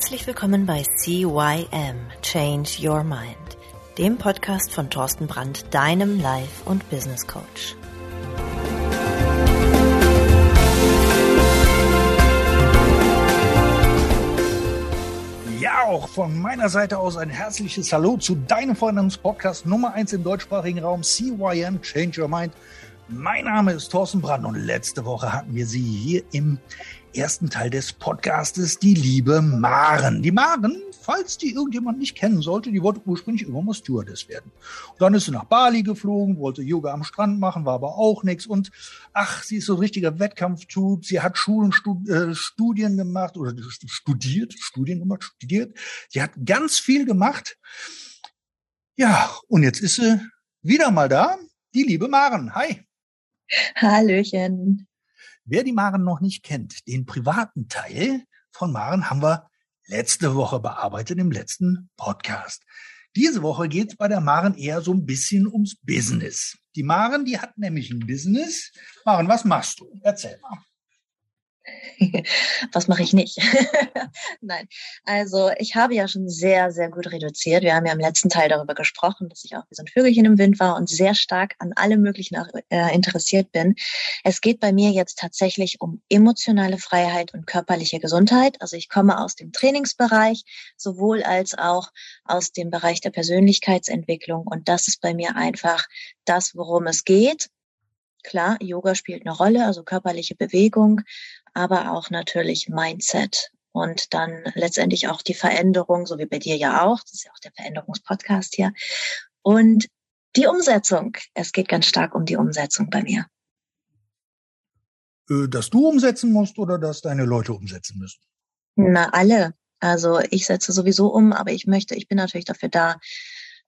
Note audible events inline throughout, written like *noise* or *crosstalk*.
Herzlich willkommen bei CYM Change Your Mind, dem Podcast von Thorsten Brandt, deinem Life- und Business Coach. Ja, auch von meiner Seite aus ein herzliches Hallo zu deinem Vornamens-Podcast Nummer 1 im deutschsprachigen Raum CYM Change Your Mind. Mein Name ist Thorsten Brandt und letzte Woche hatten wir sie hier im ersten Teil des Podcastes, die liebe Maren. Die Maren, falls die irgendjemand nicht kennen sollte, die wollte ursprünglich immer mal Stewardess werden. Und dann ist sie nach Bali geflogen, wollte Yoga am Strand machen, war aber auch nichts. Und ach, sie ist so ein richtiger Wettkampftut. Sie hat Schulen, äh, Studien gemacht oder studiert, Studien gemacht, studiert. Sie hat ganz viel gemacht. Ja, und jetzt ist sie wieder mal da. Die liebe Maren. Hi. Hallöchen. Wer die Maren noch nicht kennt, den privaten Teil von Maren haben wir letzte Woche bearbeitet im letzten Podcast. Diese Woche geht es bei der Maren eher so ein bisschen ums Business. Die Maren, die hat nämlich ein Business. Maren, was machst du? Erzähl mal. *laughs* Was mache ich nicht? *laughs* Nein, also ich habe ja schon sehr, sehr gut reduziert. Wir haben ja im letzten Teil darüber gesprochen, dass ich auch wie so ein Vögelchen im Wind war und sehr stark an alle möglichen äh, interessiert bin. Es geht bei mir jetzt tatsächlich um emotionale Freiheit und körperliche Gesundheit. Also ich komme aus dem Trainingsbereich, sowohl als auch aus dem Bereich der Persönlichkeitsentwicklung. Und das ist bei mir einfach das, worum es geht. Klar, Yoga spielt eine Rolle, also körperliche Bewegung, aber auch natürlich Mindset und dann letztendlich auch die Veränderung, so wie bei dir ja auch, das ist ja auch der Veränderungspodcast hier, und die Umsetzung. Es geht ganz stark um die Umsetzung bei mir. Äh, dass du umsetzen musst oder dass deine Leute umsetzen müssen? Na, alle. Also ich setze sowieso um, aber ich möchte, ich bin natürlich dafür da,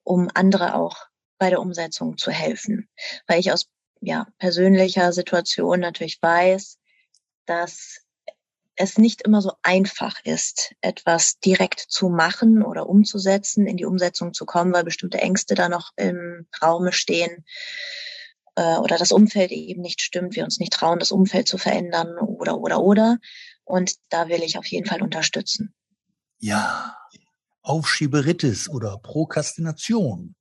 um andere auch bei der Umsetzung zu helfen, weil ich aus ja, persönlicher Situation natürlich weiß, dass es nicht immer so einfach ist, etwas direkt zu machen oder umzusetzen, in die Umsetzung zu kommen, weil bestimmte Ängste da noch im Raume stehen äh, oder das Umfeld eben nicht stimmt, wir uns nicht trauen, das Umfeld zu verändern oder oder oder. Und da will ich auf jeden Fall unterstützen. Ja, Aufschieberitis oder Prokrastination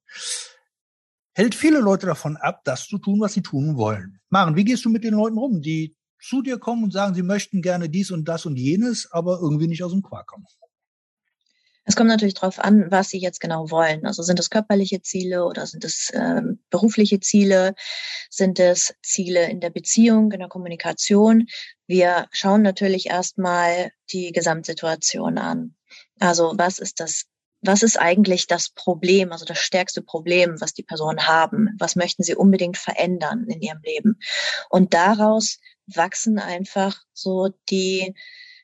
hält viele Leute davon ab, das zu tun, was sie tun wollen. Maren, wie gehst du mit den Leuten rum, die zu dir kommen und sagen, sie möchten gerne dies und das und jenes, aber irgendwie nicht aus dem Quark kommen? Es kommt natürlich darauf an, was Sie jetzt genau wollen. Also sind es körperliche Ziele oder sind es äh, berufliche Ziele? Sind es Ziele in der Beziehung, in der Kommunikation? Wir schauen natürlich erstmal die Gesamtsituation an. Also was ist das was ist eigentlich das Problem, also das stärkste Problem, was die Personen haben? Was möchten sie unbedingt verändern in ihrem Leben? Und daraus wachsen einfach so die,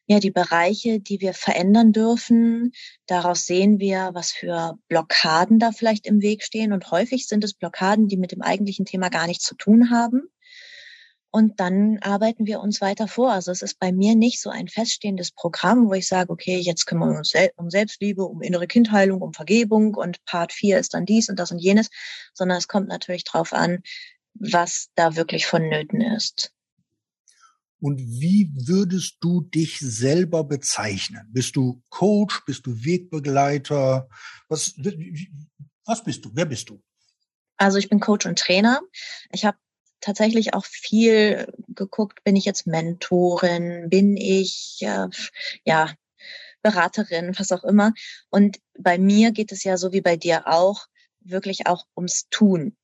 ja, die Bereiche, die wir verändern dürfen. Daraus sehen wir, was für Blockaden da vielleicht im Weg stehen. Und häufig sind es Blockaden, die mit dem eigentlichen Thema gar nichts zu tun haben. Und dann arbeiten wir uns weiter vor. Also es ist bei mir nicht so ein feststehendes Programm, wo ich sage, okay, jetzt kümmern wir uns um Selbstliebe, um innere Kindheilung, um Vergebung und Part 4 ist dann dies und das und jenes, sondern es kommt natürlich drauf an, was da wirklich vonnöten ist. Und wie würdest du dich selber bezeichnen? Bist du Coach? Bist du Wegbegleiter? Was, was bist du? Wer bist du? Also ich bin Coach und Trainer. Ich habe tatsächlich auch viel geguckt, bin ich jetzt Mentorin, bin ich äh, ja Beraterin, was auch immer. Und bei mir geht es ja so wie bei dir auch wirklich auch ums Tun.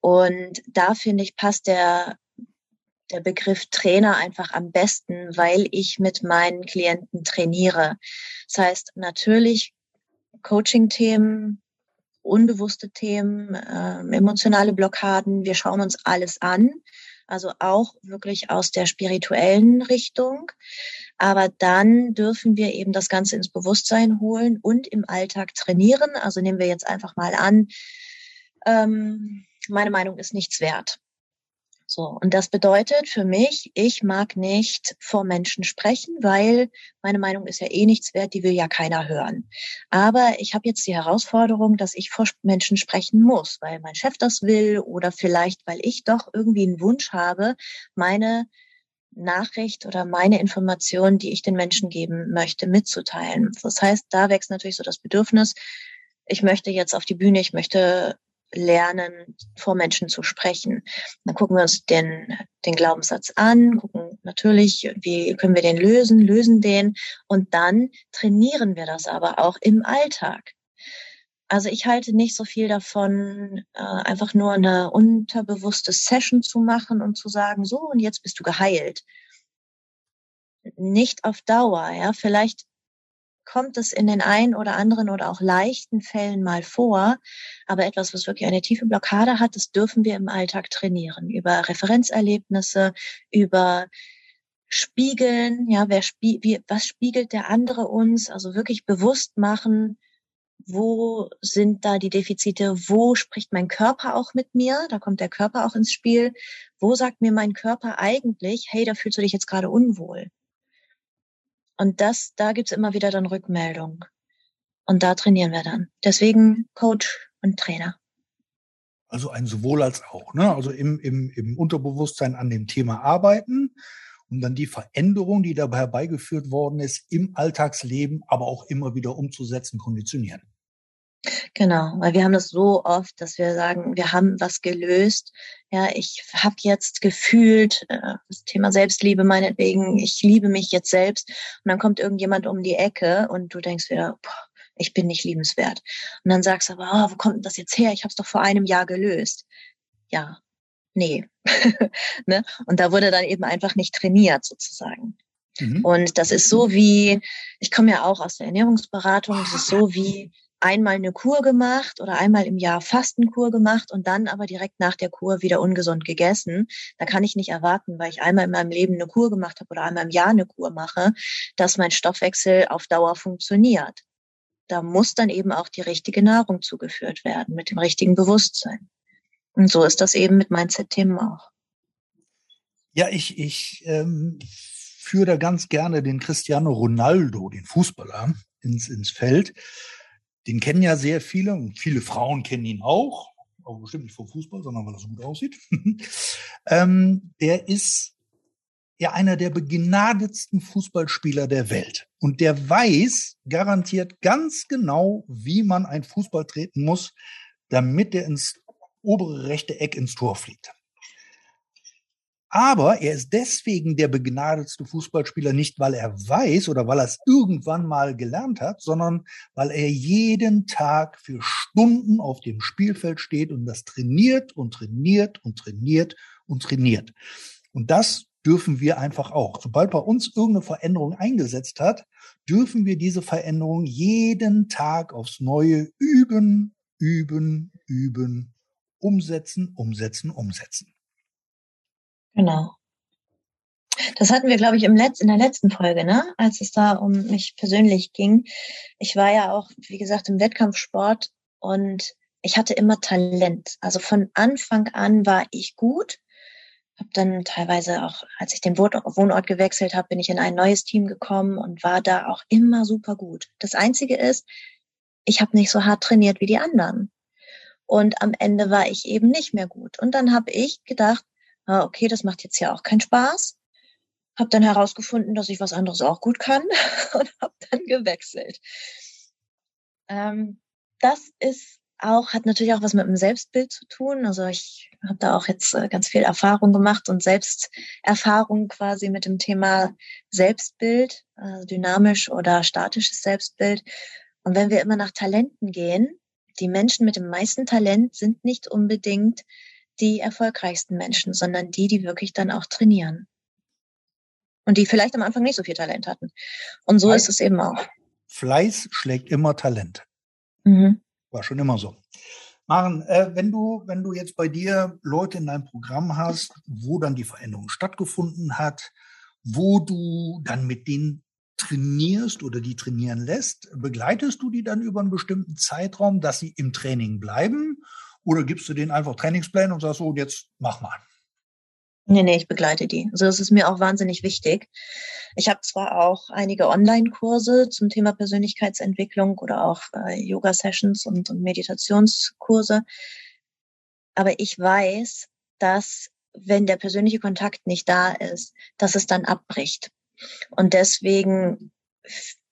Und da finde ich, passt der, der Begriff Trainer einfach am besten, weil ich mit meinen Klienten trainiere. Das heißt, natürlich Coaching-Themen, unbewusste Themen, äh, emotionale Blockaden. Wir schauen uns alles an, also auch wirklich aus der spirituellen Richtung. Aber dann dürfen wir eben das Ganze ins Bewusstsein holen und im Alltag trainieren. Also nehmen wir jetzt einfach mal an, ähm, meine Meinung ist nichts wert. So, und das bedeutet für mich, ich mag nicht vor Menschen sprechen, weil meine Meinung ist ja eh nichts wert, die will ja keiner hören. Aber ich habe jetzt die Herausforderung, dass ich vor Menschen sprechen muss, weil mein Chef das will oder vielleicht, weil ich doch irgendwie einen Wunsch habe, meine Nachricht oder meine Information, die ich den Menschen geben möchte, mitzuteilen. Das heißt, da wächst natürlich so das Bedürfnis, ich möchte jetzt auf die Bühne, ich möchte lernen, vor Menschen zu sprechen. Dann gucken wir uns den, den Glaubenssatz an, gucken natürlich, wie können wir den lösen, lösen den und dann trainieren wir das aber auch im Alltag. Also ich halte nicht so viel davon, äh, einfach nur eine unterbewusste Session zu machen und zu sagen, so und jetzt bist du geheilt. Nicht auf Dauer, ja. Vielleicht kommt es in den einen oder anderen oder auch leichten Fällen mal vor. Aber etwas, was wirklich eine tiefe Blockade hat, das dürfen wir im Alltag trainieren. Über Referenzerlebnisse, über Spiegeln, ja, wer spie wie, was spiegelt der andere uns? Also wirklich bewusst machen, wo sind da die Defizite, wo spricht mein Körper auch mit mir, da kommt der Körper auch ins Spiel, wo sagt mir mein Körper eigentlich, hey, da fühlst du dich jetzt gerade unwohl. Und das, da gibt's immer wieder dann Rückmeldung. Und da trainieren wir dann. Deswegen Coach und Trainer. Also ein sowohl als auch, ne? Also im, im, im Unterbewusstsein an dem Thema arbeiten und dann die Veränderung, die dabei herbeigeführt worden ist, im Alltagsleben, aber auch immer wieder umzusetzen, konditionieren. Genau, weil wir haben das so oft, dass wir sagen, wir haben was gelöst. Ja, ich habe jetzt gefühlt äh, das Thema Selbstliebe meinetwegen, ich liebe mich jetzt selbst und dann kommt irgendjemand um die Ecke und du denkst wieder, boah, ich bin nicht liebenswert. Und dann sagst du aber, oh, wo kommt das jetzt her? Ich habe es doch vor einem Jahr gelöst. Ja, nee. *laughs* ne? Und da wurde dann eben einfach nicht trainiert sozusagen. Mhm. Und das ist so wie, ich komme ja auch aus der Ernährungsberatung, das ist so wie einmal eine Kur gemacht oder einmal im Jahr Fastenkur gemacht und dann aber direkt nach der Kur wieder ungesund gegessen. Da kann ich nicht erwarten, weil ich einmal in meinem Leben eine Kur gemacht habe oder einmal im Jahr eine Kur mache, dass mein Stoffwechsel auf Dauer funktioniert. Da muss dann eben auch die richtige Nahrung zugeführt werden mit dem richtigen Bewusstsein. Und so ist das eben mit Mindset-Themen auch. Ja, ich, ich ähm, führe da ganz gerne den Cristiano Ronaldo, den Fußballer, ins, ins Feld den kennen ja sehr viele und viele Frauen kennen ihn auch, aber bestimmt nicht vom Fußball, sondern weil er so gut aussieht. *laughs* ähm, der ist ja einer der begnadetsten Fußballspieler der Welt. Und der weiß garantiert ganz genau, wie man ein Fußball treten muss, damit er ins obere rechte Eck ins Tor fliegt. Aber er ist deswegen der begnadetste Fußballspieler nicht, weil er weiß oder weil er es irgendwann mal gelernt hat, sondern weil er jeden Tag für Stunden auf dem Spielfeld steht und das trainiert und trainiert und trainiert und trainiert. Und das dürfen wir einfach auch. Sobald bei uns irgendeine Veränderung eingesetzt hat, dürfen wir diese Veränderung jeden Tag aufs Neue üben, üben, üben, umsetzen, umsetzen, umsetzen. Genau. Das hatten wir, glaube ich, im Letz-, in der letzten Folge, ne? als es da um mich persönlich ging. Ich war ja auch, wie gesagt, im Wettkampfsport und ich hatte immer Talent. Also von Anfang an war ich gut. Hab dann teilweise auch, als ich den Wohnort gewechselt habe, bin ich in ein neues Team gekommen und war da auch immer super gut. Das Einzige ist, ich habe nicht so hart trainiert wie die anderen. Und am Ende war ich eben nicht mehr gut. Und dann habe ich gedacht, okay, das macht jetzt ja auch keinen Spaß. Habe dann herausgefunden, dass ich was anderes auch gut kann *laughs* und habe dann gewechselt. Ähm, das ist auch, hat natürlich auch was mit dem Selbstbild zu tun. Also ich habe da auch jetzt äh, ganz viel Erfahrung gemacht und Selbsterfahrung quasi mit dem Thema Selbstbild, also dynamisch oder statisches Selbstbild. Und wenn wir immer nach Talenten gehen, die Menschen mit dem meisten Talent sind nicht unbedingt die erfolgreichsten Menschen, sondern die, die wirklich dann auch trainieren. Und die vielleicht am Anfang nicht so viel Talent hatten. Und so Fleiß, ist es eben auch. Fleiß schlägt immer Talent. Mhm. War schon immer so. Maren, äh, wenn du, wenn du jetzt bei dir Leute in deinem Programm hast, wo dann die Veränderung stattgefunden hat, wo du dann mit denen trainierst oder die trainieren lässt, begleitest du die dann über einen bestimmten Zeitraum, dass sie im Training bleiben? Oder gibst du denen einfach Trainingspläne und sagst so, jetzt mach mal? Nee, nee, ich begleite die. Also das ist mir auch wahnsinnig wichtig. Ich habe zwar auch einige Online-Kurse zum Thema Persönlichkeitsentwicklung oder auch äh, Yoga-Sessions und, und Meditationskurse, aber ich weiß, dass wenn der persönliche Kontakt nicht da ist, dass es dann abbricht. Und deswegen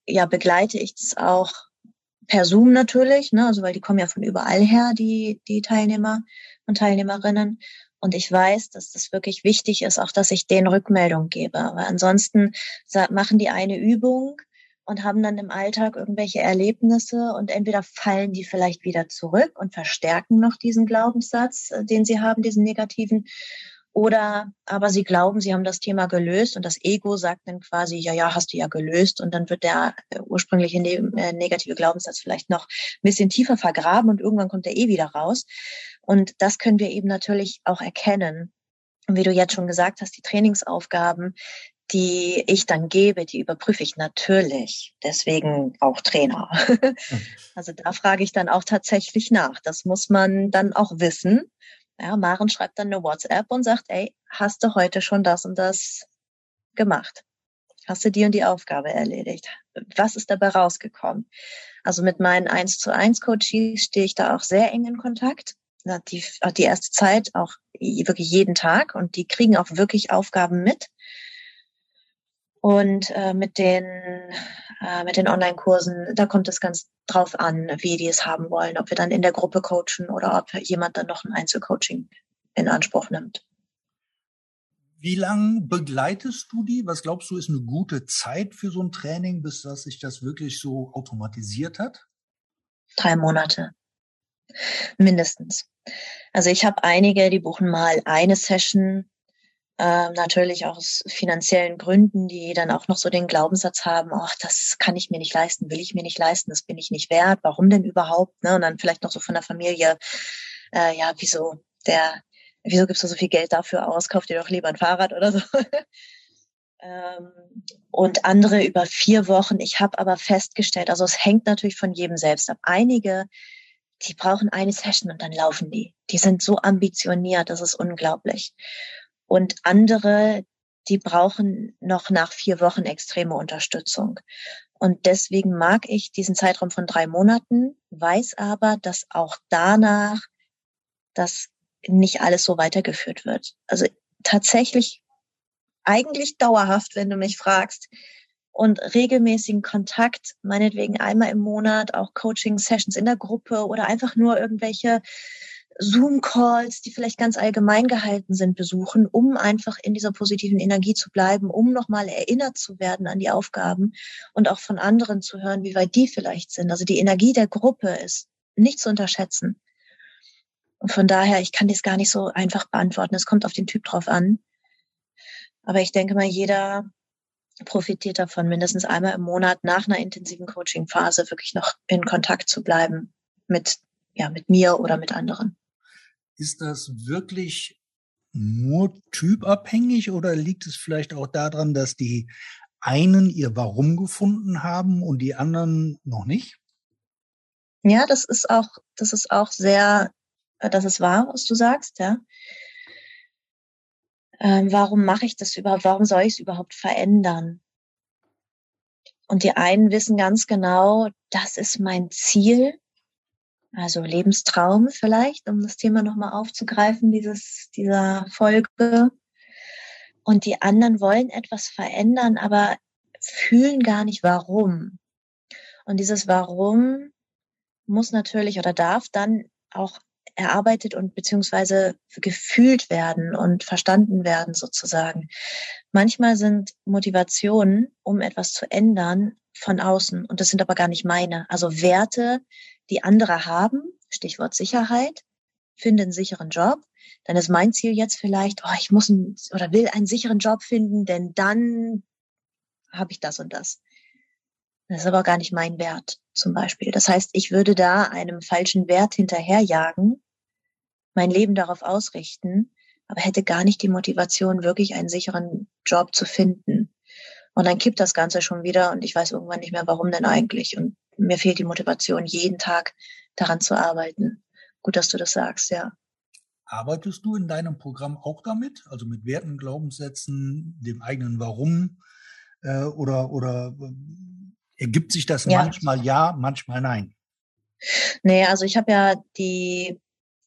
ja begleite ich es auch per Zoom natürlich, ne, also weil die kommen ja von überall her, die, die Teilnehmer und Teilnehmerinnen. Und ich weiß, dass das wirklich wichtig ist, auch dass ich denen Rückmeldung gebe. Weil ansonsten machen die eine Übung und haben dann im Alltag irgendwelche Erlebnisse und entweder fallen die vielleicht wieder zurück und verstärken noch diesen Glaubenssatz, äh, den sie haben, diesen negativen, oder aber sie glauben, sie haben das Thema gelöst und das Ego sagt dann quasi, ja, ja, hast du ja gelöst. Und dann wird der äh, ursprüngliche ne äh, negative Glaubenssatz vielleicht noch ein bisschen tiefer vergraben und irgendwann kommt er eh wieder raus. Und das können wir eben natürlich auch erkennen. Und wie du jetzt schon gesagt hast, die Trainingsaufgaben, die ich dann gebe, die überprüfe ich natürlich. Deswegen auch Trainer. *laughs* also da frage ich dann auch tatsächlich nach. Das muss man dann auch wissen ja, Maren schreibt dann eine WhatsApp und sagt, ey, hast du heute schon das und das gemacht? Hast du die und die Aufgabe erledigt? Was ist dabei rausgekommen? Also mit meinen 1 zu 1 Coaches stehe ich da auch sehr eng in Kontakt. Die, die erste Zeit auch wirklich jeden Tag und die kriegen auch wirklich Aufgaben mit. Und äh, mit den, äh, mit den Online-Kursen, da kommt es ganz drauf an, wie die es haben wollen, ob wir dann in der Gruppe coachen oder ob jemand dann noch ein Einzelcoaching in Anspruch nimmt. Wie lange begleitest du die? Was glaubst du, ist eine gute Zeit für so ein Training, bis dass sich das wirklich so automatisiert hat? Drei Monate. Mindestens. Also ich habe einige, die buchen mal eine Session äh, natürlich auch aus finanziellen Gründen, die dann auch noch so den Glaubenssatz haben, ach, das kann ich mir nicht leisten, will ich mir nicht leisten, das bin ich nicht wert, warum denn überhaupt? Ne? Und dann vielleicht noch so von der Familie, äh, ja, wieso der, wieso gibst du so viel Geld dafür aus, kauf dir doch lieber ein Fahrrad oder so. *laughs* ähm, und andere über vier Wochen. Ich habe aber festgestellt, also es hängt natürlich von jedem selbst ab. Einige, die brauchen eine Session und dann laufen die. Die sind so ambitioniert, das ist unglaublich. Und andere, die brauchen noch nach vier Wochen extreme Unterstützung. Und deswegen mag ich diesen Zeitraum von drei Monaten, weiß aber, dass auch danach das nicht alles so weitergeführt wird. Also tatsächlich eigentlich dauerhaft, wenn du mich fragst. Und regelmäßigen Kontakt, meinetwegen einmal im Monat, auch Coaching-Sessions in der Gruppe oder einfach nur irgendwelche Zoom-Calls, die vielleicht ganz allgemein gehalten sind, besuchen, um einfach in dieser positiven Energie zu bleiben, um nochmal erinnert zu werden an die Aufgaben und auch von anderen zu hören, wie weit die vielleicht sind. Also die Energie der Gruppe ist nicht zu unterschätzen. Und von daher, ich kann das gar nicht so einfach beantworten. Es kommt auf den Typ drauf an. Aber ich denke mal, jeder profitiert davon, mindestens einmal im Monat nach einer intensiven Coaching-Phase wirklich noch in Kontakt zu bleiben mit, ja, mit mir oder mit anderen. Ist das wirklich nur typabhängig oder liegt es vielleicht auch daran, dass die einen ihr Warum gefunden haben und die anderen noch nicht? Ja, das ist auch, das ist auch sehr, äh, das ist wahr, was du sagst, ja. Ähm, warum mache ich das überhaupt? Warum soll ich es überhaupt verändern? Und die einen wissen ganz genau, das ist mein Ziel also Lebenstraum vielleicht, um das Thema nochmal aufzugreifen, dieses, dieser Folge. Und die anderen wollen etwas verändern, aber fühlen gar nicht warum. Und dieses Warum muss natürlich oder darf dann auch erarbeitet und beziehungsweise gefühlt werden und verstanden werden sozusagen. Manchmal sind Motivationen, um etwas zu ändern, von außen und das sind aber gar nicht meine. Also Werte, die andere haben, Stichwort Sicherheit, finde einen sicheren Job, dann ist mein Ziel jetzt vielleicht, oh, ich muss einen, oder will einen sicheren Job finden, denn dann habe ich das und das. Das ist aber gar nicht mein Wert zum Beispiel. Das heißt, ich würde da einem falschen Wert hinterherjagen, mein Leben darauf ausrichten, aber hätte gar nicht die Motivation, wirklich einen sicheren Job zu finden. Und dann kippt das Ganze schon wieder und ich weiß irgendwann nicht mehr, warum denn eigentlich. Und mir fehlt die Motivation, jeden Tag daran zu arbeiten. Gut, dass du das sagst, ja. Arbeitest du in deinem Programm auch damit? Also mit Werten, Glaubenssätzen, dem eigenen Warum? Äh, oder, oder äh, ergibt sich das ja. manchmal ja, manchmal nein? Nee, also ich habe ja die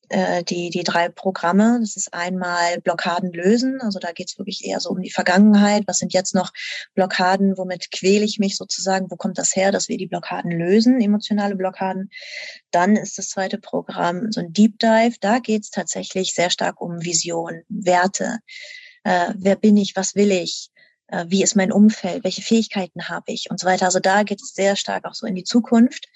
äh, die, die drei Programme. Das ist einmal Blockaden lösen, also da geht es wirklich eher so um die Vergangenheit. Was sind jetzt noch Blockaden, womit quäle ich mich sozusagen? Wo kommt das her, dass wir die Blockaden lösen, emotionale Blockaden? Dann ist das zweite Programm so ein Deep Dive. Da geht es tatsächlich sehr stark um Vision, Werte. Äh, wer bin ich? Was will ich? Äh, wie ist mein Umfeld? Welche Fähigkeiten habe ich? Und so weiter. Also da geht es sehr stark auch so in die Zukunft.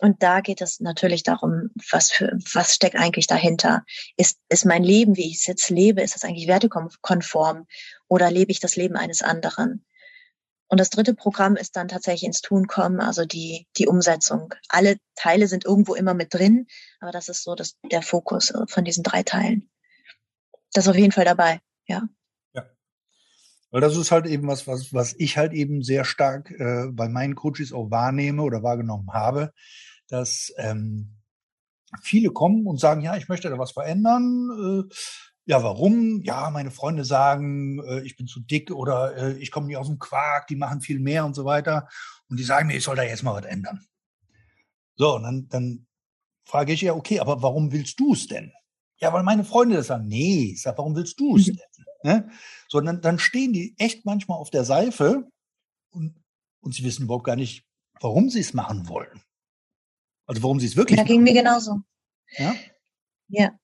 Und da geht es natürlich darum, was für, was steckt eigentlich dahinter? Ist, ist mein Leben, wie ich es jetzt lebe, ist das eigentlich wertekonform oder lebe ich das Leben eines anderen? Und das dritte Programm ist dann tatsächlich ins Tun kommen, also die, die Umsetzung. Alle Teile sind irgendwo immer mit drin, aber das ist so das, der Fokus äh, von diesen drei Teilen. Das ist auf jeden Fall dabei, ja. Weil das ist halt eben was, was, was ich halt eben sehr stark äh, bei meinen Coaches auch wahrnehme oder wahrgenommen habe, dass ähm, viele kommen und sagen, ja, ich möchte da was verändern. Äh, ja, warum? Ja, meine Freunde sagen, äh, ich bin zu dick oder äh, ich komme nicht aus dem Quark, die machen viel mehr und so weiter. Und die sagen mir, ich soll da jetzt mal was ändern. So, und dann, dann frage ich ja, okay, aber warum willst du es denn? Ja, weil meine Freunde das sagen. Nee, ich sag, warum willst du es mhm. denn? Ne? So, dann, dann stehen die echt manchmal auf der Seife und, und sie wissen überhaupt gar nicht, warum sie es machen wollen. Also warum sie es wirklich. Ja, ging mir genauso. Ja. Ja.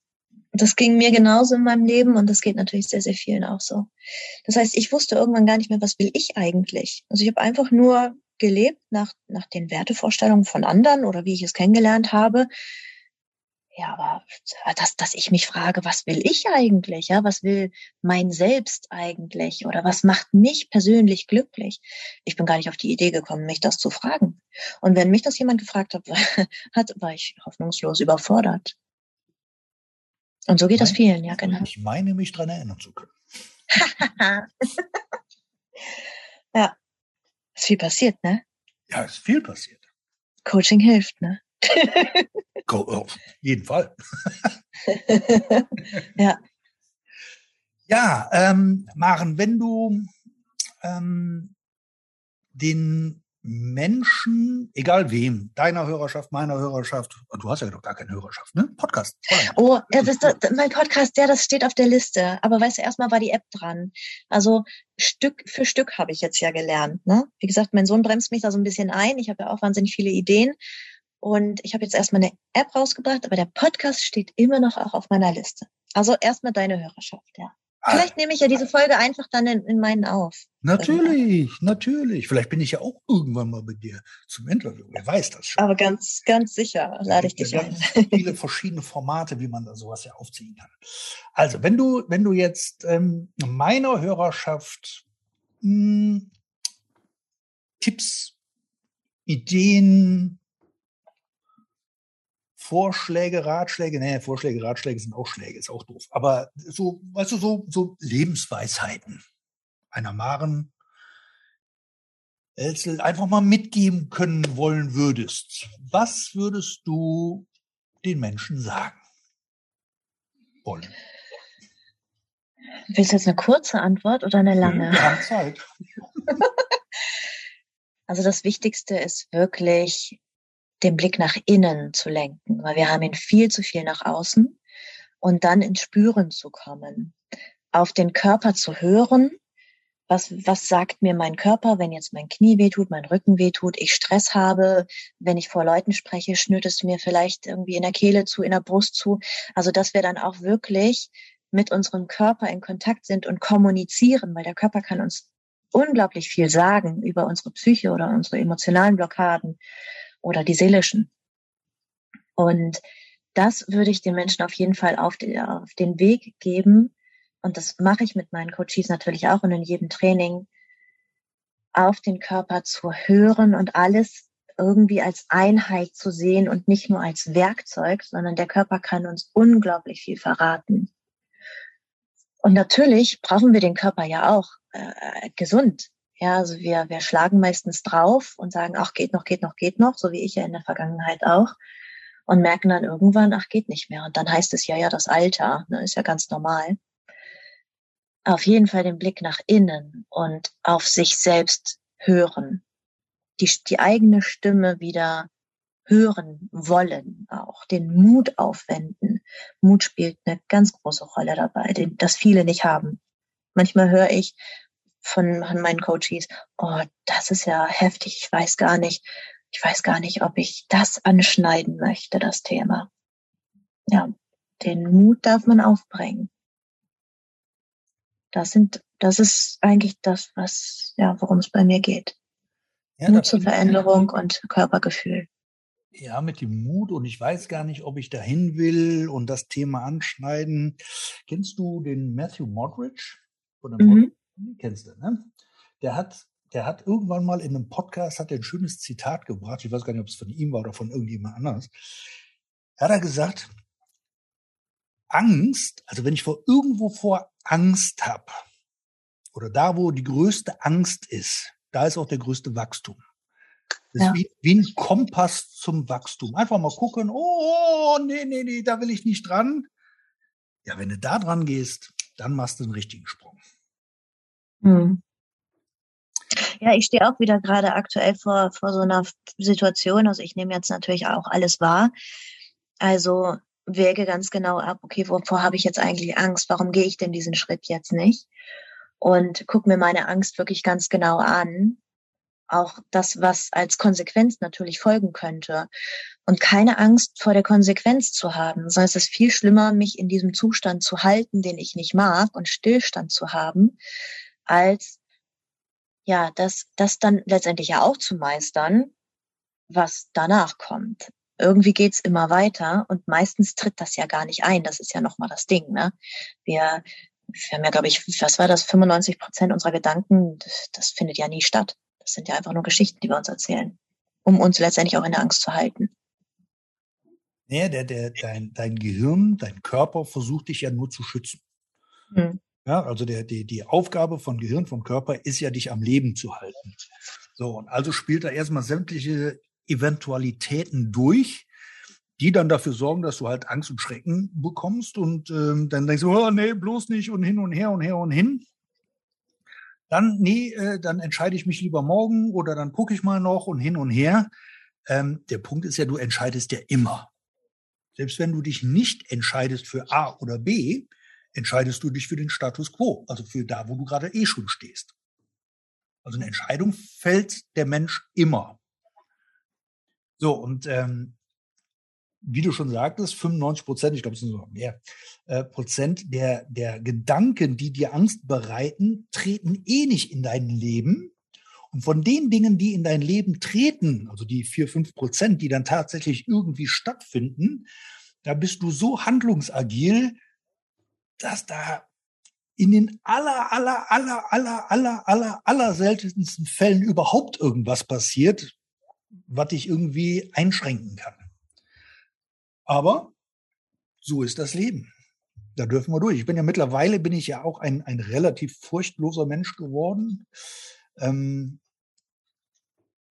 Das ging mir genauso in meinem Leben und das geht natürlich sehr, sehr vielen auch so. Das heißt, ich wusste irgendwann gar nicht mehr, was will ich eigentlich? Also ich habe einfach nur gelebt nach, nach den Wertevorstellungen von anderen oder wie ich es kennengelernt habe ja, aber dass, dass ich mich frage, was will ich eigentlich? Ja, was will mein Selbst eigentlich? Oder was macht mich persönlich glücklich? Ich bin gar nicht auf die Idee gekommen, mich das zu fragen. Und wenn mich das jemand gefragt hat, *laughs* hat war ich hoffnungslos überfordert. Und so geht das vielen, ja, genau. Ich meine, mich daran erinnern zu können. *laughs* ja, ist viel passiert, ne? Ja, ist viel passiert. Coaching hilft, ne? Auf jeden Fall. *laughs* ja. Ja, ähm, Maren, wenn du ähm, den Menschen, egal wem, deiner Hörerschaft, meiner Hörerschaft, du hast ja doch gar keine Hörerschaft, ne? Podcast. Oh, das ist das, mein Podcast, ja, das steht auf der Liste. Aber weißt du, erstmal war die App dran. Also Stück für Stück habe ich jetzt ja gelernt. Ne? Wie gesagt, mein Sohn bremst mich da so ein bisschen ein. Ich habe ja auch wahnsinnig viele Ideen. Und ich habe jetzt erstmal eine App rausgebracht, aber der Podcast steht immer noch auch auf meiner Liste. Also erstmal deine Hörerschaft, ja. Ah. Vielleicht nehme ich ja diese Folge einfach dann in, in meinen auf. Natürlich, natürlich. Vielleicht bin ich ja auch irgendwann mal bei dir zum Interview. Wer weiß das schon. Aber ganz, ganz sicher lade ich dich ja ein. viele verschiedene Formate, wie man da sowas ja aufziehen kann. Also, wenn du, wenn du jetzt ähm, meiner Hörerschaft mh, hm, Tipps, Ideen, Vorschläge, Ratschläge, nee, Vorschläge, Ratschläge sind auch Schläge, ist auch doof. Aber so, weißt du, so, so Lebensweisheiten einer Maren Elzel einfach mal mitgeben können wollen würdest. Was würdest du den Menschen sagen wollen? Willst du jetzt eine kurze Antwort oder eine lange? Wir haben Zeit. *laughs* also das Wichtigste ist wirklich den Blick nach innen zu lenken, weil wir haben ihn viel zu viel nach außen und dann ins Spüren zu kommen, auf den Körper zu hören. Was, was sagt mir mein Körper, wenn jetzt mein Knie wehtut, mein Rücken wehtut, ich Stress habe, wenn ich vor Leuten spreche, schnürt es mir vielleicht irgendwie in der Kehle zu, in der Brust zu. Also, dass wir dann auch wirklich mit unserem Körper in Kontakt sind und kommunizieren, weil der Körper kann uns unglaublich viel sagen über unsere Psyche oder unsere emotionalen Blockaden oder die seelischen. Und das würde ich den Menschen auf jeden Fall auf, die, auf den Weg geben. Und das mache ich mit meinen Coaches natürlich auch und in jedem Training, auf den Körper zu hören und alles irgendwie als Einheit zu sehen und nicht nur als Werkzeug, sondern der Körper kann uns unglaublich viel verraten. Und natürlich brauchen wir den Körper ja auch äh, gesund. Ja, also wir, wir schlagen meistens drauf und sagen, ach, geht noch, geht noch, geht noch, so wie ich ja in der Vergangenheit auch. Und merken dann irgendwann, ach, geht nicht mehr. Und dann heißt es ja, ja, das Alter, ne, ist ja ganz normal. Auf jeden Fall den Blick nach innen und auf sich selbst hören. Die, die eigene Stimme wieder hören wollen, auch den Mut aufwenden. Mut spielt eine ganz große Rolle dabei, den, das viele nicht haben. Manchmal höre ich von meinen Coaches, oh, das ist ja heftig, ich weiß gar nicht, ich weiß gar nicht, ob ich das anschneiden möchte, das Thema. Ja, den Mut darf man aufbringen. Das sind, das ist eigentlich das, was, ja, worum es bei mir geht. Ja, Mut zur Veränderung und Körpergefühl ja, mit dem Mut und ich weiß gar nicht, ob ich dahin will und das Thema anschneiden. Kennst du den Matthew Modridge? Oder mhm. Kennst du, ne? Der hat, der hat irgendwann mal in einem Podcast hat er ein schönes Zitat gebracht. Ich weiß gar nicht, ob es von ihm war oder von irgendjemand anders. Er hat gesagt, Angst, also wenn ich vor irgendwo vor Angst habe, oder da, wo die größte Angst ist, da ist auch der größte Wachstum. Das ja. ist wie, wie ein Kompass zum Wachstum. Einfach mal gucken, oh, nee, nee, nee, da will ich nicht dran. Ja, wenn du da dran gehst, dann machst du einen richtigen Sprung. Hm. Ja, ich stehe auch wieder gerade aktuell vor, vor so einer Situation. Also ich nehme jetzt natürlich auch alles wahr. Also wäge ganz genau ab, okay, wovor habe ich jetzt eigentlich Angst? Warum gehe ich denn diesen Schritt jetzt nicht? Und guck mir meine Angst wirklich ganz genau an auch das, was als Konsequenz natürlich folgen könnte. Und keine Angst vor der Konsequenz zu haben, sondern es ist viel schlimmer, mich in diesem Zustand zu halten, den ich nicht mag und Stillstand zu haben, als ja, das, das dann letztendlich ja auch zu meistern, was danach kommt. Irgendwie geht's immer weiter und meistens tritt das ja gar nicht ein. Das ist ja nochmal das Ding. Ne? Wir, wir haben ja, glaube ich, was war das, 95 Prozent unserer Gedanken, das, das findet ja nie statt. Das sind ja einfach nur Geschichten, die wir uns erzählen, um uns letztendlich auch in der Angst zu halten. Nee, der, der, dein, dein Gehirn, dein Körper versucht dich ja nur zu schützen. Hm. Ja, also der, die, die Aufgabe von Gehirn, vom Körper ist ja, dich am Leben zu halten. So, und also spielt er erstmal sämtliche Eventualitäten durch, die dann dafür sorgen, dass du halt Angst und Schrecken bekommst und ähm, dann denkst du, oh nee, bloß nicht und hin und her und her und hin. Dann, nee, äh, dann entscheide ich mich lieber morgen oder dann gucke ich mal noch und hin und her. Ähm, der Punkt ist ja, du entscheidest ja immer. Selbst wenn du dich nicht entscheidest für A oder B, entscheidest du dich für den Status quo, also für da, wo du gerade eh schon stehst. Also eine Entscheidung fällt der Mensch immer. So, und ähm, wie du schon sagtest, 95 Prozent, ich glaube, es sind sogar mehr, äh, Prozent der, der Gedanken, die dir Angst bereiten, treten eh nicht in dein Leben. Und von den Dingen, die in dein Leben treten, also die vier, fünf Prozent, die dann tatsächlich irgendwie stattfinden, da bist du so handlungsagil, dass da in den aller, aller, aller, aller, aller, aller, aller seltensten Fällen überhaupt irgendwas passiert, was dich irgendwie einschränken kann. Aber so ist das Leben. Da dürfen wir durch. Ich bin ja mittlerweile bin ich ja auch ein, ein relativ furchtloser Mensch geworden. Ähm,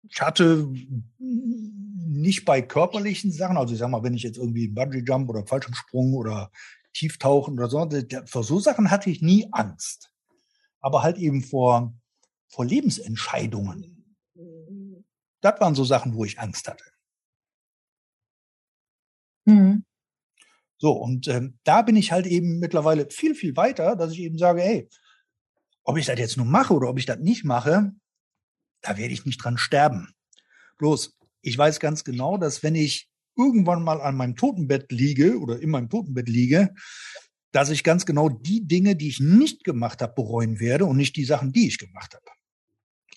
ich hatte nicht bei körperlichen Sachen, also ich sag mal, wenn ich jetzt irgendwie Bungee Jump oder Fallschirmsprung oder Tieftauchen oder so, vor so Sachen hatte ich nie Angst. Aber halt eben vor, vor Lebensentscheidungen. Das waren so Sachen, wo ich Angst hatte. Mhm. So, und ähm, da bin ich halt eben mittlerweile viel, viel weiter, dass ich eben sage, hey, ob ich das jetzt nur mache oder ob ich das nicht mache, da werde ich nicht dran sterben. Bloß, ich weiß ganz genau, dass wenn ich irgendwann mal an meinem Totenbett liege oder in meinem Totenbett liege, dass ich ganz genau die Dinge, die ich nicht gemacht habe, bereuen werde und nicht die Sachen, die ich gemacht habe.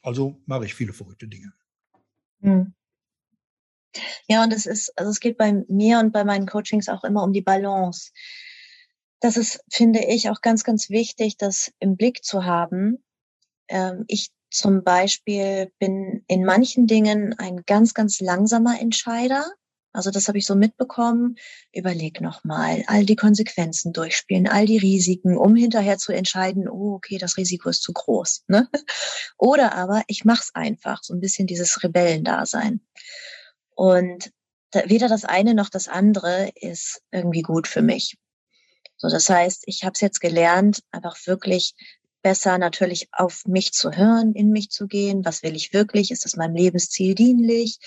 Also mache ich viele verrückte Dinge. Hm. Ja, und es ist, also es geht bei mir und bei meinen Coachings auch immer um die Balance. Das ist, finde ich, auch ganz, ganz wichtig, das im Blick zu haben. Ähm, ich zum Beispiel bin in manchen Dingen ein ganz, ganz langsamer Entscheider. Also das habe ich so mitbekommen. Überleg nochmal, all die Konsequenzen durchspielen, all die Risiken, um hinterher zu entscheiden, oh, okay, das Risiko ist zu groß. Ne? *laughs* Oder aber ich mache es einfach, so ein bisschen dieses Rebellendasein. Und da, weder das eine noch das andere ist irgendwie gut für mich. So, das heißt, ich habe es jetzt gelernt, einfach wirklich besser natürlich auf mich zu hören, in mich zu gehen. Was will ich wirklich? Ist das meinem Lebensziel dienlich?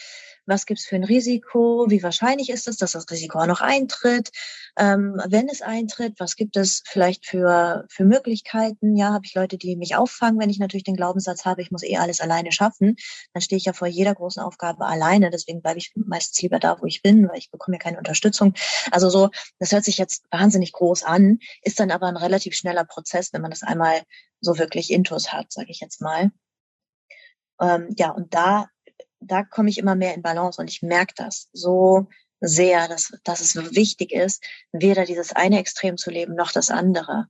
Was gibt's für ein Risiko, wie wahrscheinlich ist es, dass das Risiko auch noch eintritt, ähm, wenn es eintritt, was gibt es vielleicht für, für Möglichkeiten, ja, habe ich Leute, die mich auffangen, wenn ich natürlich den Glaubenssatz habe, ich muss eh alles alleine schaffen, dann stehe ich ja vor jeder großen Aufgabe alleine, deswegen bleibe ich meistens lieber da, wo ich bin, weil ich bekomme ja keine Unterstützung. Also so, das hört sich jetzt wahnsinnig groß an, ist dann aber ein relativ schneller Prozess, wenn man das einmal so wirklich intus hat, sage ich jetzt mal. Ähm, ja, und da da komme ich immer mehr in Balance und ich merke das so sehr, dass, dass es wichtig ist, weder dieses eine Extrem zu leben noch das andere.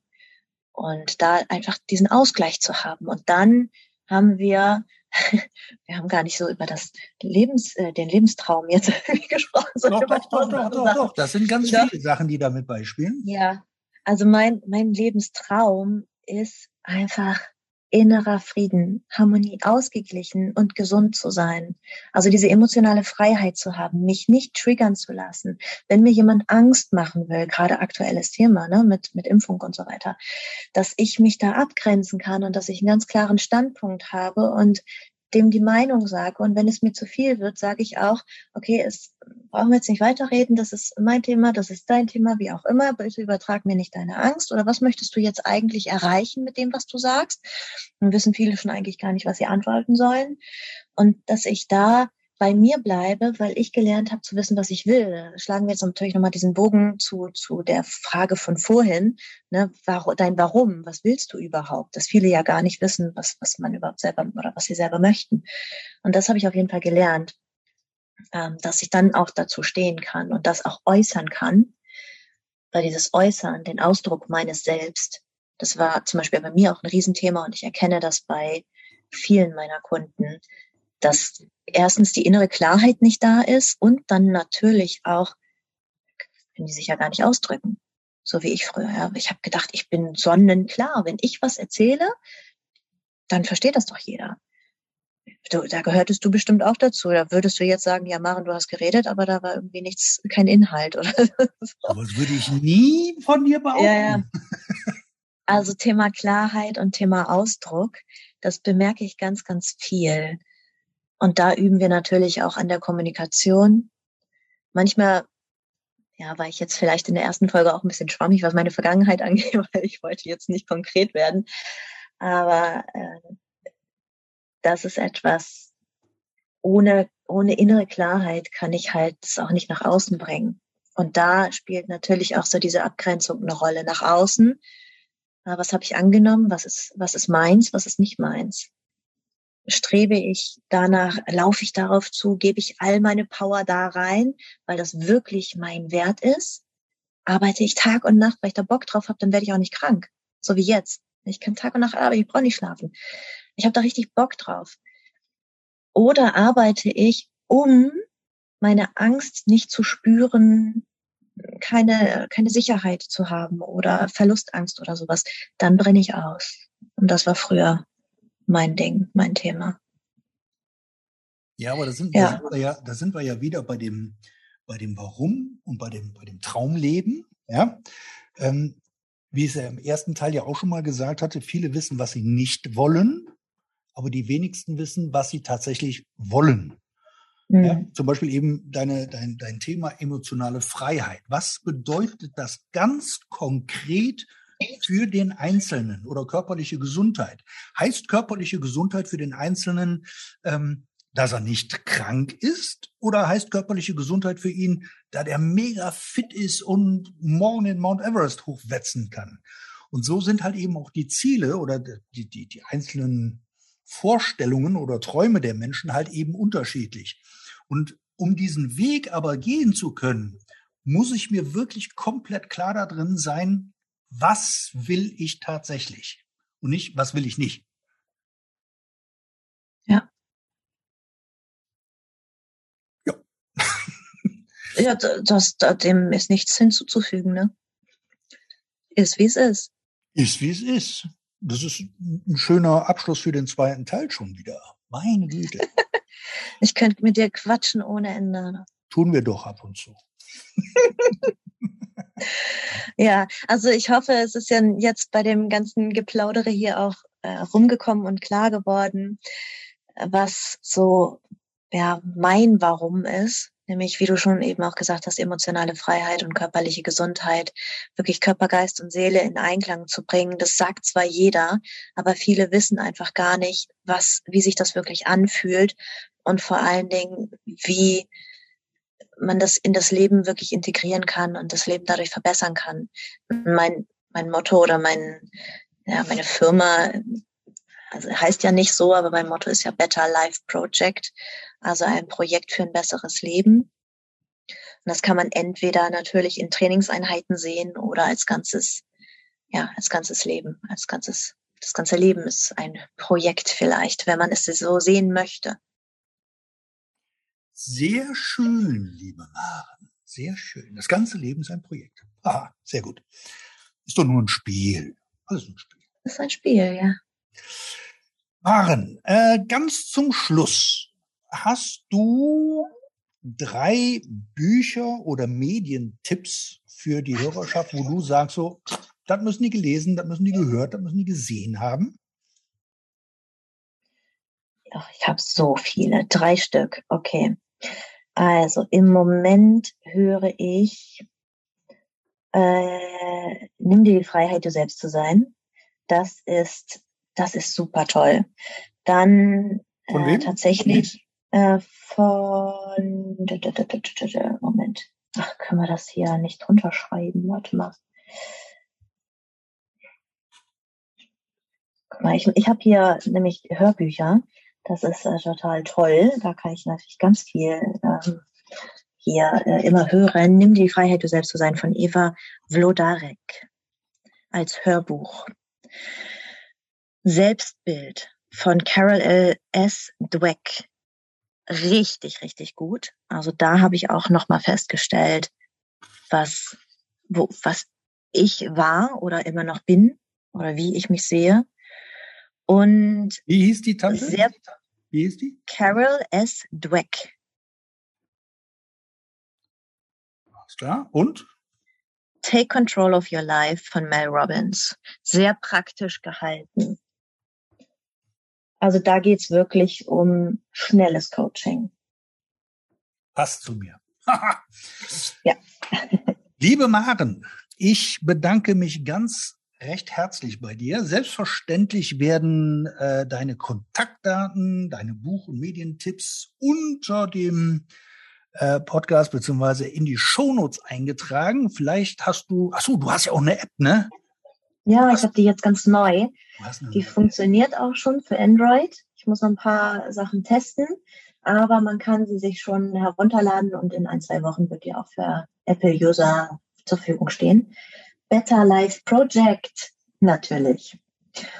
Und da einfach diesen Ausgleich zu haben. Und dann haben wir, *laughs* wir haben gar nicht so über das Lebens, äh, den Lebenstraum jetzt *laughs* gesprochen. Doch, doch, doch, doch, doch, doch, Das sind ganz ja. viele Sachen, die damit beispielen. Ja, also mein, mein Lebenstraum ist einfach innerer Frieden, Harmonie, ausgeglichen und gesund zu sein. Also diese emotionale Freiheit zu haben, mich nicht triggern zu lassen. Wenn mir jemand Angst machen will, gerade aktuelles Thema, ne, mit, mit Impfung und so weiter, dass ich mich da abgrenzen kann und dass ich einen ganz klaren Standpunkt habe und dem die Meinung sage. Und wenn es mir zu viel wird, sage ich auch, okay, es brauchen wir jetzt nicht weiterreden, das ist mein Thema, das ist dein Thema, wie auch immer, bitte übertrag mir nicht deine Angst oder was möchtest du jetzt eigentlich erreichen mit dem, was du sagst? Dann wissen viele schon eigentlich gar nicht, was sie antworten sollen. Und dass ich da bei mir bleibe, weil ich gelernt habe zu wissen, was ich will. Schlagen wir jetzt natürlich nochmal diesen Bogen zu, zu der Frage von vorhin. Ne, dein Warum, was willst du überhaupt? Dass viele ja gar nicht wissen, was, was man überhaupt selber oder was sie selber möchten. Und das habe ich auf jeden Fall gelernt, ähm, dass ich dann auch dazu stehen kann und das auch äußern kann. Weil dieses Äußern, den Ausdruck meines Selbst, das war zum Beispiel bei mir auch ein Riesenthema und ich erkenne das bei vielen meiner Kunden, dass erstens die innere Klarheit nicht da ist und dann natürlich auch, können die sich ja gar nicht ausdrücken. So wie ich früher. Ja. Ich habe gedacht, ich bin sonnenklar. Wenn ich was erzähle, dann versteht das doch jeder. Du, da gehörtest du bestimmt auch dazu. Da würdest du jetzt sagen, ja, Maren, du hast geredet, aber da war irgendwie nichts, kein Inhalt oder so. Aber das würde ich nie von dir behaupten. Ja, ja. Also Thema Klarheit und Thema Ausdruck, das bemerke ich ganz, ganz viel. Und da üben wir natürlich auch an der Kommunikation. Manchmal, ja, war ich jetzt vielleicht in der ersten Folge auch ein bisschen schwammig, was meine Vergangenheit *laughs* angeht, weil ich wollte jetzt nicht konkret werden. Aber äh, das ist etwas, ohne, ohne innere Klarheit kann ich halt es auch nicht nach außen bringen. Und da spielt natürlich auch so diese Abgrenzung eine Rolle nach außen. Was habe ich angenommen? Was ist, was ist meins? Was ist nicht meins? Strebe ich danach, laufe ich darauf zu, gebe ich all meine Power da rein, weil das wirklich mein Wert ist, arbeite ich Tag und Nacht, weil ich da Bock drauf habe, dann werde ich auch nicht krank. So wie jetzt. Ich kann Tag und Nacht arbeiten, ich brauche nicht schlafen. Ich habe da richtig Bock drauf. Oder arbeite ich, um meine Angst nicht zu spüren, keine, keine Sicherheit zu haben oder Verlustangst oder sowas, dann brenne ich aus. Und das war früher mein Ding, mein Thema. Ja, aber da sind, ja. Da sind, wir, ja, da sind wir ja wieder bei dem, bei dem Warum und bei dem, bei dem Traumleben. Ja? Ähm, wie ich es ja im ersten Teil ja auch schon mal gesagt hatte, viele wissen, was sie nicht wollen, aber die wenigsten wissen, was sie tatsächlich wollen. Mhm. Ja, zum Beispiel eben deine, dein, dein Thema emotionale Freiheit. Was bedeutet das ganz konkret für den Einzelnen oder körperliche Gesundheit. Heißt körperliche Gesundheit für den Einzelnen, ähm, dass er nicht krank ist? Oder heißt körperliche Gesundheit für ihn, da der mega fit ist und morgen den Mount Everest hochwetzen kann? Und so sind halt eben auch die Ziele oder die, die, die einzelnen Vorstellungen oder Träume der Menschen halt eben unterschiedlich. Und um diesen Weg aber gehen zu können, muss ich mir wirklich komplett klar da drin sein, was will ich tatsächlich und nicht, was will ich nicht. Ja. Ja. *laughs* ja, das, das, dem ist nichts hinzuzufügen, ne? Ist wie es ist. Ist wie es ist. Das ist ein schöner Abschluss für den zweiten Teil schon wieder. Meine Güte. *laughs* ich könnte mit dir quatschen ohne Ende. Tun wir doch ab und zu. *laughs* Ja, also ich hoffe, es ist ja jetzt bei dem ganzen Geplaudere hier auch äh, rumgekommen und klar geworden, was so ja, mein Warum ist, nämlich wie du schon eben auch gesagt hast, emotionale Freiheit und körperliche Gesundheit, wirklich Körper, Geist und Seele in Einklang zu bringen. Das sagt zwar jeder, aber viele wissen einfach gar nicht, was, wie sich das wirklich anfühlt und vor allen Dingen, wie man das in das Leben wirklich integrieren kann und das Leben dadurch verbessern kann. Mein, mein Motto oder mein, ja, meine Firma, also heißt ja nicht so, aber mein Motto ist ja Better Life Project, also ein Projekt für ein besseres Leben. Und das kann man entweder natürlich in Trainingseinheiten sehen oder als ganzes, ja, als ganzes Leben, als ganzes, das ganze Leben ist ein Projekt vielleicht, wenn man es so sehen möchte. Sehr schön, liebe Maren. Sehr schön. Das ganze Leben ist ein Projekt. Ah, sehr gut. Ist doch nur ein Spiel. Alles ein Spiel. Das ist ein Spiel, ja. Maren, äh, ganz zum Schluss. Hast du drei Bücher oder Medientipps für die Hörerschaft, wo du sagst so, das müssen die gelesen, das müssen die gehört, das müssen die gesehen haben? Ach, ich habe so viele. Drei Stück. Okay. Also im Moment höre ich, äh, nimm dir die Freiheit, du selbst zu sein. Das ist, das ist super toll. Dann äh, tatsächlich äh, von Moment. Ach, können wir das hier nicht drunter schreiben? Warte mal. Guck mal, ich, ich habe hier nämlich Hörbücher. Das ist äh, total toll. Da kann ich natürlich ganz viel ähm, hier äh, immer hören. Nimm die Freiheit, du selbst zu sein von Eva Vlodarek als Hörbuch. Selbstbild von Carol L. S. Dweck. Richtig, richtig gut. Also da habe ich auch nochmal festgestellt, was, wo, was ich war oder immer noch bin oder wie ich mich sehe. Und wie hieß die Tante? Sehr, wie hieß die? Carol S. Dweck. Alles klar. Und? Take Control of Your Life von Mel Robbins. Sehr praktisch gehalten. Also da geht's wirklich um schnelles Coaching. Passt zu mir. *laughs* ja. Liebe Maren, ich bedanke mich ganz recht herzlich bei dir. Selbstverständlich werden äh, deine Kontaktdaten, deine Buch- und Medientipps unter dem äh, Podcast beziehungsweise in die Shownotes eingetragen. Vielleicht hast du, ach so, du hast ja auch eine App, ne? Ja, ich habe die jetzt ganz neu. Die funktioniert auch schon für Android. Ich muss noch ein paar Sachen testen, aber man kann sie sich schon herunterladen und in ein, zwei Wochen wird die auch für Apple-User zur Verfügung stehen. Better Life Project natürlich.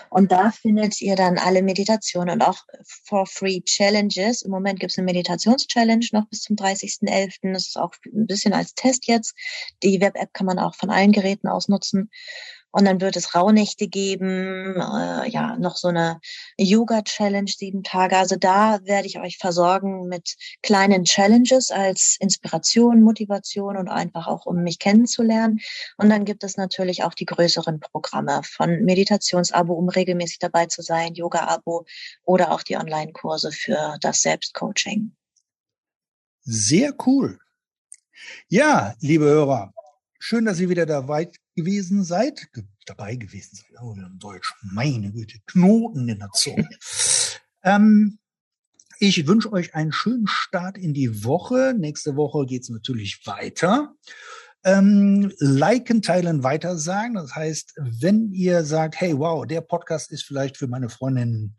Und da findet ihr dann alle Meditationen und auch for free Challenges. Im Moment gibt es eine Meditations-Challenge noch bis zum 30.11. Das ist auch ein bisschen als Test jetzt. Die Web-App kann man auch von allen Geräten aus nutzen. Und dann wird es Rauhnächte geben, äh, ja, noch so eine Yoga-Challenge, sieben Tage. Also da werde ich euch versorgen mit kleinen Challenges als Inspiration, Motivation und einfach auch, um mich kennenzulernen. Und dann gibt es natürlich auch die größeren Programme von Meditationsabo, um regelmäßig dabei zu sein, Yoga-Abo oder auch die Online-Kurse für das Selbstcoaching. Sehr cool. Ja, liebe Hörer, schön, dass ihr wieder dabei gewesen seid, dabei gewesen seid, oh, in Deutsch, meine Güte, Knoten in der Zunge. *laughs* ähm, ich wünsche euch einen schönen Start in die Woche. Nächste Woche geht es natürlich weiter. Ähm, liken, teilen, weitersagen. Das heißt, wenn ihr sagt, hey, wow, der Podcast ist vielleicht für meine Freundin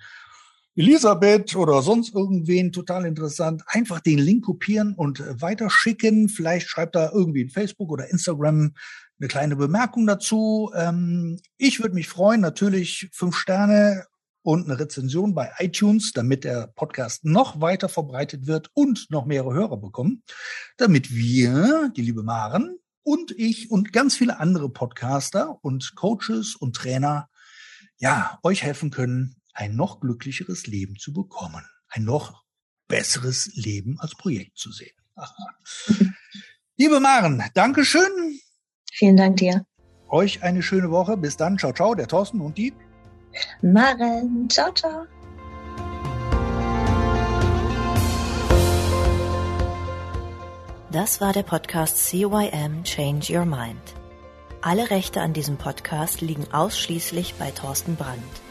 Elisabeth oder sonst irgendwen total interessant, einfach den Link kopieren und weiterschicken. Vielleicht schreibt da irgendwie in Facebook oder Instagram eine kleine Bemerkung dazu. Ähm, ich würde mich freuen, natürlich fünf Sterne und eine Rezension bei iTunes, damit der Podcast noch weiter verbreitet wird und noch mehrere Hörer bekommen, damit wir, die liebe Maren und ich und ganz viele andere Podcaster und Coaches und Trainer, ja, euch helfen können, ein noch glücklicheres Leben zu bekommen, ein noch besseres Leben als Projekt zu sehen. *laughs* Liebe Maren, Dankeschön. Vielen Dank dir. Euch eine schöne Woche. Bis dann. Ciao, ciao. Der Thorsten und die Maren. Ciao, ciao. Das war der Podcast CYM Change Your Mind. Alle Rechte an diesem Podcast liegen ausschließlich bei Thorsten Brandt.